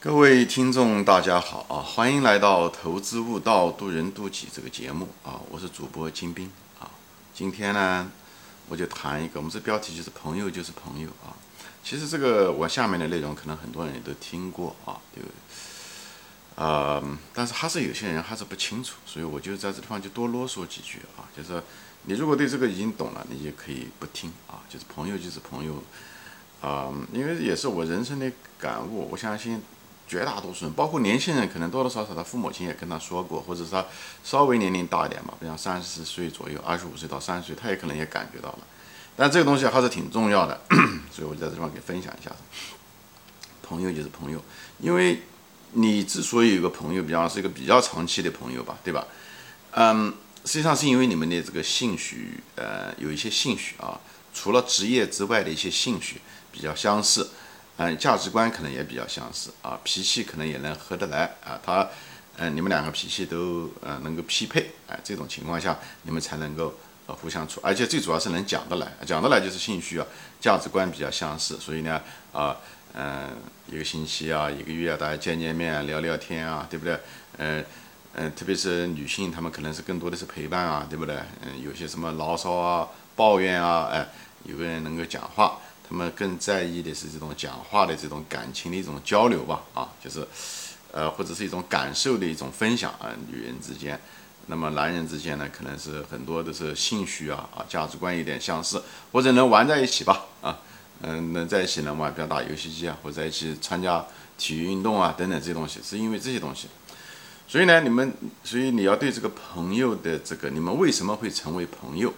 各位听众，大家好啊！欢迎来到《投资悟道，渡人渡己》这个节目啊！我是主播金兵啊。今天呢，我就谈一个，我们这标题就是“朋友就是朋友”啊。其实这个我下面的内容，可能很多人也都听过啊，就呃，但是还是有些人还是不清楚，所以我就在这地方就多啰嗦几句啊。就是你如果对这个已经懂了，你就可以不听啊。就是朋友就是朋友啊，因为也是我人生的感悟，我相信。绝大多数人，包括年轻人，可能多多少少他父母亲也跟他说过，或者是他稍微年龄大一点吧，比方三十岁左右，二十五岁到三十岁，他也可能也感觉到了。但这个东西还是挺重要的，所以我就在这地方给分享一下。朋友就是朋友，因为你之所以有个朋友，比方是一个比较长期的朋友吧，对吧？嗯，实际上是因为你们的这个兴趣，呃，有一些兴趣啊，除了职业之外的一些兴趣比较相似。嗯，价值观可能也比较相似啊，脾气可能也能合得来啊。他，嗯，你们两个脾气都呃能够匹配，哎，这种情况下你们才能够呃互相处，而且最主要是能讲得来，讲得来就是兴趣啊，价值观比较相似，所以呢，啊，嗯，一个星期啊，一个月啊大家见见面聊聊天啊，对不对？嗯嗯，特别是女性，她们可能是更多的是陪伴啊，对不对？嗯，有些什么牢骚啊、抱怨啊，哎，有个人能够讲话。他们更在意的是这种讲话的这种感情的一种交流吧，啊，就是，呃，或者是一种感受的一种分享啊。女人之间，那么男人之间呢，可能是很多都是兴趣啊啊，价值观有点相似，或者能玩在一起吧，啊，嗯，能在一起能玩，比如打游戏机啊，或者在一起参加体育运动啊等等这些东西，是因为这些东西。所以呢，你们，所以你要对这个朋友的这个，你们为什么会成为朋友，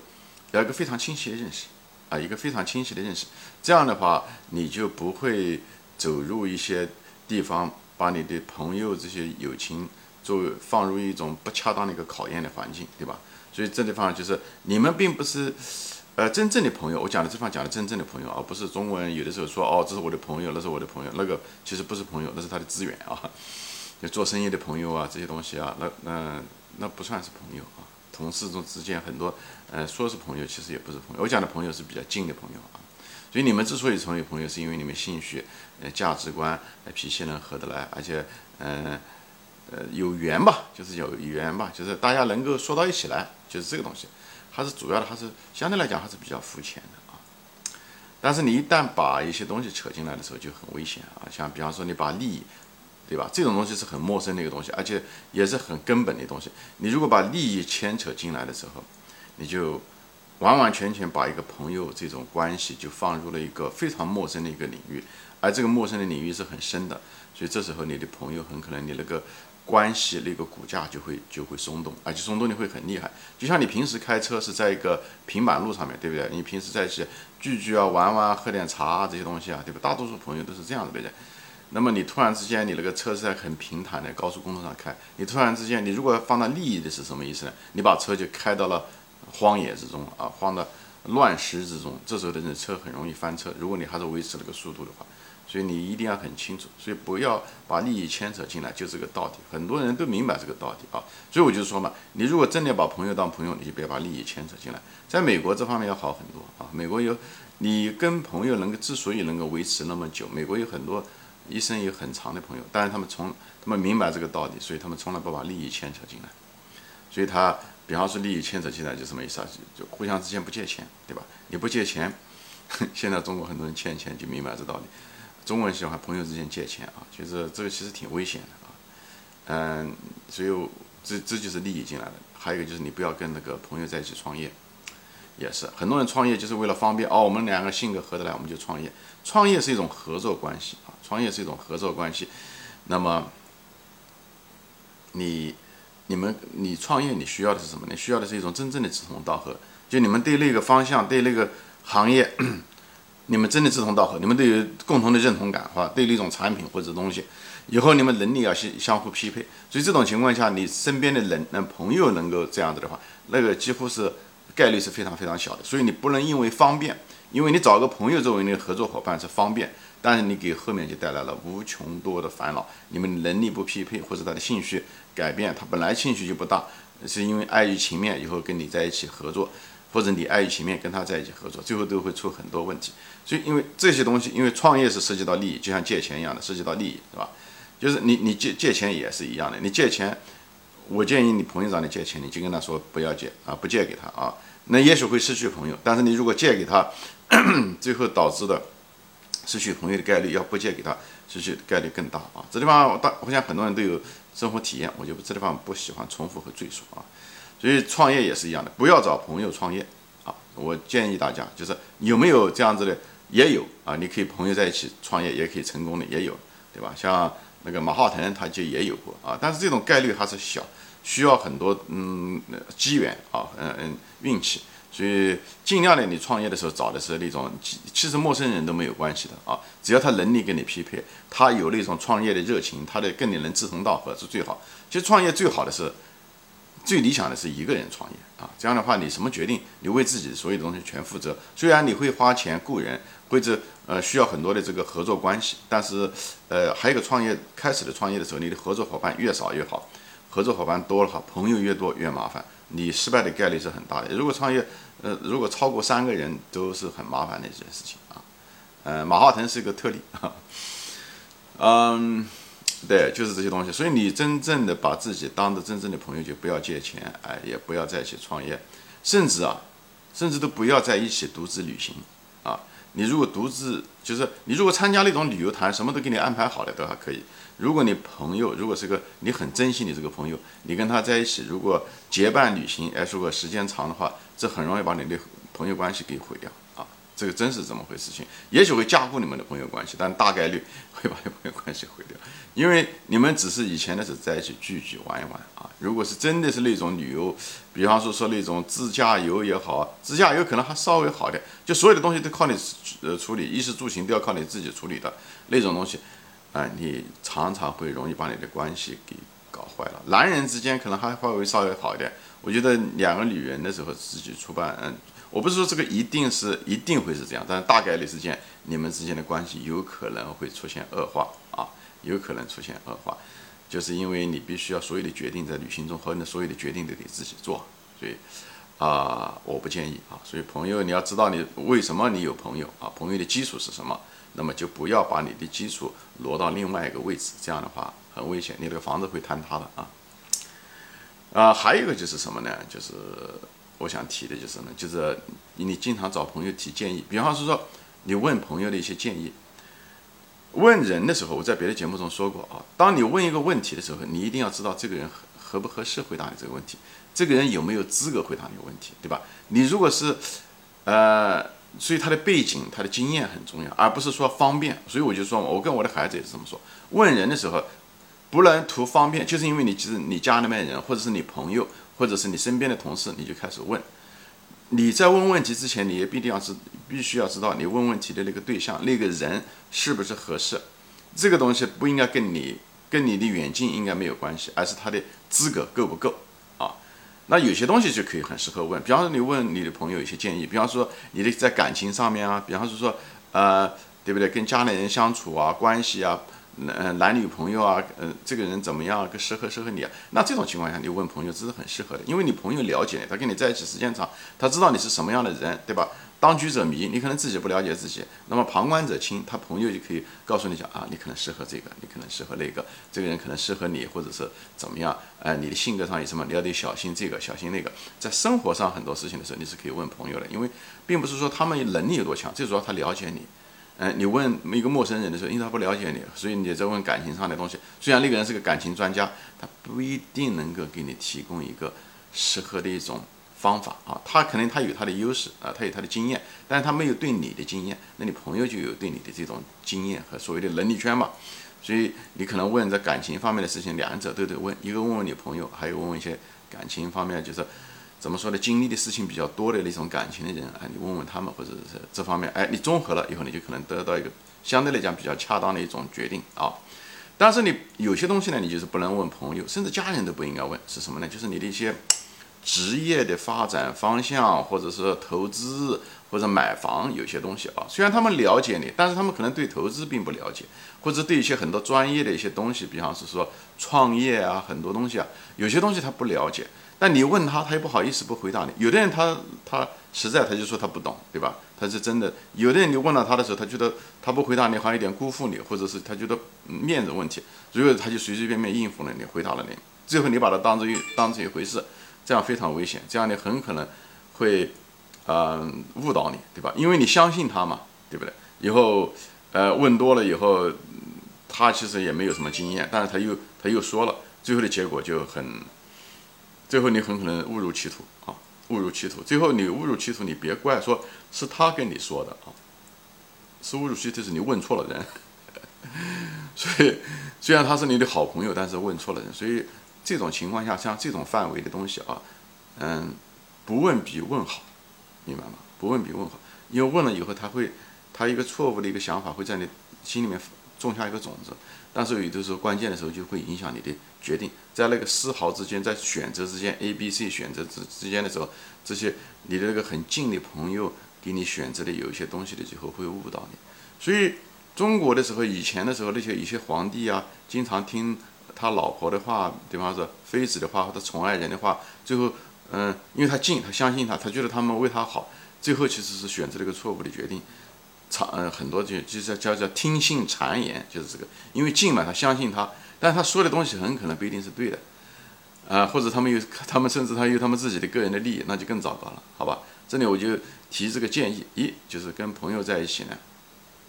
要一个非常清晰的认识。啊，一个非常清晰的认识，这样的话，你就不会走入一些地方，把你的朋友这些友情作为放入一种不恰当的一个考验的环境，对吧？所以这地方就是你们并不是，呃，真正的朋友。我讲的这方讲的真正的朋友，而不是中国人有的时候说哦，这是我的朋友，那是我的朋友，那个其实不是朋友，那是他的资源啊，就做生意的朋友啊，这些东西啊，那那那不算是朋友啊。同事中之间很多，呃，说是朋友，其实也不是朋友。我讲的朋友是比较近的朋友啊。所以你们之所以成为朋友，是因为你们兴趣、呃，价值观、呃，脾气能合得来，而且，嗯，呃，有缘吧，就是有缘吧，就是大家能够说到一起来，就是这个东西，还是主要的，还是相对来讲还是比较肤浅的啊。但是你一旦把一些东西扯进来的时候，就很危险啊。像比方说，你把利益。对吧？这种东西是很陌生的一个东西，而且也是很根本的东西。你如果把利益牵扯进来的时候，你就完完全全把一个朋友这种关系就放入了一个非常陌生的一个领域，而这个陌生的领域是很深的。所以这时候你的朋友很可能你那个关系那个骨架就会就会松动，而且松动的会很厉害。就像你平时开车是在一个平板路上面对不对？你平时在一起聚聚啊、玩玩、喝点茶啊这些东西啊，对吧？大多数朋友都是这样子的人。那么你突然之间，你那个车是在很平坦的高速公路上开，你突然之间，你如果放到利益的是什么意思呢？你把车就开到了荒野之中啊，放到乱石之中，这时候的人车很容易翻车。如果你还是维持那个速度的话，所以你一定要很清楚，所以不要把利益牵扯进来，就这个道理。很多人都明白这个道理啊，所以我就说嘛，你如果真的把朋友当朋友，你就别把利益牵扯进来。在美国这方面要好很多啊，美国有你跟朋友能够之所以能够维持那么久，美国有很多。一生有很长的朋友，但是他们从他们明白这个道理，所以他们从来不把利益牵扯进来。所以他比方说利益牵扯进来就什么意思啊？就互相之间不借钱，对吧？你不借钱，现在中国很多人欠钱就明白这道理。中国人喜欢朋友之间借钱啊，其实这个其实挺危险的啊。嗯，所以这这就是利益进来了。还有一个就是你不要跟那个朋友在一起创业。也是很多人创业就是为了方便哦，我们两个性格合得来，我们就创业。创业是一种合作关系啊，创业是一种合作关系。那么，你、你们、你创业，你需要的是什么？你需要的是一种真正的志同道合。就你们对那个方向、对那个行业，你们真的志同道合，你们都有共同的认同感，哈，对那种产品或者东西，以后你们能力要相相互匹配。所以这种情况下，你身边的人、那朋友能够这样子的话，那个几乎是。概率是非常非常小的，所以你不能因为方便，因为你找个朋友作为那个合作伙伴是方便，但是你给后面就带来了无穷多的烦恼。你们能力不匹配，或者他的兴趣改变，他本来兴趣就不大，是因为碍于情面以后跟你在一起合作，或者你碍于情面跟他在一起合作，最后都会出很多问题。所以因为这些东西，因为创业是涉及到利益，就像借钱一样的涉及到利益，是吧？就是你你借借钱也是一样的，你借钱，我建议你朋友找你借钱，你就跟他说不要借啊，不借给他啊，那也许会失去朋友，但是你如果借给他，最后导致的失去朋友的概率要不借给他失去概率更大啊。这地方大，我想很多人都有生活体验，我就这地方不喜欢重复和赘述啊。所以创业也是一样的，不要找朋友创业啊。我建议大家就是有没有这样子的，也有啊，你可以朋友在一起创业，也可以成功的，也有，对吧？像。那个马化腾他就也有过啊，但是这种概率还是小，需要很多嗯机缘啊，嗯嗯运气，所以尽量的你创业的时候找的是那种其实陌生人都没有关系的啊，只要他能力跟你匹配，他有那种创业的热情，他的跟你能志同道合是最好。其实创业最好的是。最理想的是一个人创业啊，这样的话你什么决定，你为自己所有东西全负责。虽然你会花钱雇人，或者呃需要很多的这个合作关系，但是呃还有个创业开始的创业的时候，你的合作伙伴越少越好，合作伙伴多了好，朋友越多越麻烦，你失败的概率是很大的。如果创业呃如果超过三个人都是很麻烦的一件事情啊，呃马化腾是一个特例啊，嗯。对，就是这些东西。所以你真正的把自己当着真正的朋友，就不要借钱，哎，也不要在一起创业，甚至啊，甚至都不要在一起独自旅行。你如果独自，就是你如果参加那种旅游团，什么都给你安排好了，都还可以。如果你朋友，如果是个你很珍惜你这个朋友，你跟他在一起，如果结伴旅行，哎，如果时间长的话，这很容易把你的朋友关系给毁掉。这个真是这么回事？情也许会加固你们的朋友关系，但大概率 会把你朋友关系毁掉，因为你们只是以前的时候在一起聚聚玩一玩啊。如果是真的是那种旅游，比方说说那种自驾游也好，自驾游可能还稍微好点，就所有的东西都靠你呃处理，衣食住行都要靠你自己处理的那种东西，啊，你常常会容易把你的关系给搞坏了。男人之间可能还会稍微好一点，我觉得两个女人的时候自己出办，嗯。我不是说这个一定是一定会是这样，但是大概率事件，你们之间的关系有可能会出现恶化啊，有可能出现恶化，就是因为你必须要所有的决定在旅行中和你的所有的决定都得自己做，所以啊，我不建议啊，所以朋友你要知道你为什么你有朋友啊，朋友的基础是什么，那么就不要把你的基础挪到另外一个位置，这样的话很危险，你这个房子会坍塌的啊。啊，还有一个就是什么呢？就是。我想提的就是呢，就是你经常找朋友提建议，比方是说你问朋友的一些建议。问人的时候，我在别的节目中说过啊，当你问一个问题的时候，你一定要知道这个人合合不合适回答你这个问题，这个人有没有资格回答你问题，对吧？你如果是，呃，所以他的背景、他的经验很重要，而不是说方便。所以我就说，我跟我的孩子也是这么说，问人的时候不能图方便，就是因为你其实你家里面人或者是你朋友。或者是你身边的同事，你就开始问。你在问问题之前，你也必定要知，必须要知道你问问题的那个对象、那个人是不是合适。这个东西不应该跟你跟你的远近应该没有关系，而是他的资格够不够啊？那有些东西就可以很适合问，比方说你问你的朋友一些建议，比方说你的在感情上面啊，比方说说呃，对不对？跟家里人相处啊，关系啊。男男女朋友啊，呃，这个人怎么样？适合适合你啊？那这种情况下，你问朋友这是很适合的，因为你朋友了解你，他跟你在一起时间长，他知道你是什么样的人，对吧？当局者迷，你可能自己不了解自己，那么旁观者清，他朋友就可以告诉你讲啊，你可能适合这个，你可能适合那个，这个人可能适合你，或者是怎么样？哎，你的性格上有什么？你要得小心这个，小心那个。在生活上很多事情的时候，你是可以问朋友的，因为并不是说他们能力有多强，最主要他了解你。嗯，你问一个陌生人的时候，因为他不了解你，所以你在问感情上的东西。虽然那个人是个感情专家，他不一定能够给你提供一个适合的一种方法啊。他可能他有他的优势啊，他有他的经验，但是他没有对你的经验。那你朋友就有对你的这种经验和所谓的能力圈嘛。所以你可能问在感情方面的事情，两者都得问，一个问问你朋友，还有问问一些感情方面，就是。怎么说呢？经历的事情比较多的那种感情的人，哎，你问问他们，或者是这方面，哎，你综合了以后，你就可能得到一个相对来讲比较恰当的一种决定啊。但是你有些东西呢，你就是不能问朋友，甚至家人都不应该问，是什么呢？就是你的一些职业的发展方向，或者是投资或者买房有些东西啊。虽然他们了解你，但是他们可能对投资并不了解，或者对一些很多专业的一些东西，比方是说创业啊，很多东西啊，有些东西他不了解。但你问他，他又不好意思不回答你。有的人他他实在他就说他不懂，对吧？他是真的。有的人你问到他的时候，他觉得他不回答你，好像有点辜负你，或者是他觉得面子问题，所以他就随随便便应付了你，回答了你。最后你把他当成一当成一回事，这样非常危险，这样你很可能会呃误导你，对吧？因为你相信他嘛，对不对？以后呃问多了以后，他其实也没有什么经验，但是他又他又说了，最后的结果就很。最后你很可能误入歧途啊，误入歧途。最后你误入歧途，你别怪说是他跟你说的啊，是误入歧途是你问错了人。所以虽然他是你的好朋友，但是问错了人。所以这种情况下，像这种范围的东西啊，嗯，不问比问好，明白吗？不问比问好，因为问了以后，他会他一个错误的一个想法会在你心里面种下一个种子。但是有的时候关键的时候就会影响你的决定，在那个丝毫之间，在选择之间，A、B、C 选择之之间的时候，这些你的那个很近的朋友给你选择的有一些东西的时候会误导你。所以中国的时候，以前的时候，那些一些皇帝啊，经常听他老婆的话，比方说妃子的话或者宠爱人的话，最后，嗯，因为他近，他相信他，他觉得他们为他好，最后其实是选择了一个错误的决定。常呃很多就就是叫叫听信谗言，就是这个，因为近嘛，他相信他，但他说的东西很可能不一定是对的，啊，或者他们有他们甚至他有他们自己的个人的利益，那就更糟糕了，好吧？这里我就提这个建议，一就是跟朋友在一起呢，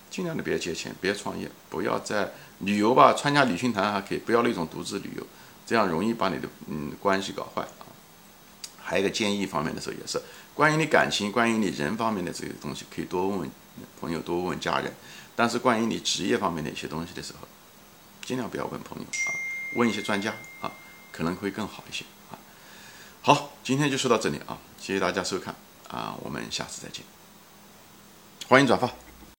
尽量的别借钱，别创业，不要在旅游吧，参加旅行团还可以，不要那种独自旅游，这样容易把你的嗯关系搞坏啊。还有一个建议方面的时候也是，关于你感情，关于你人方面的这些东西，可以多问问。朋友多问家人，但是关于你职业方面的一些东西的时候，尽量不要问朋友啊，问一些专家啊，可能会更好一些啊。好，今天就说到这里啊，谢谢大家收看啊，我们下次再见，欢迎转发。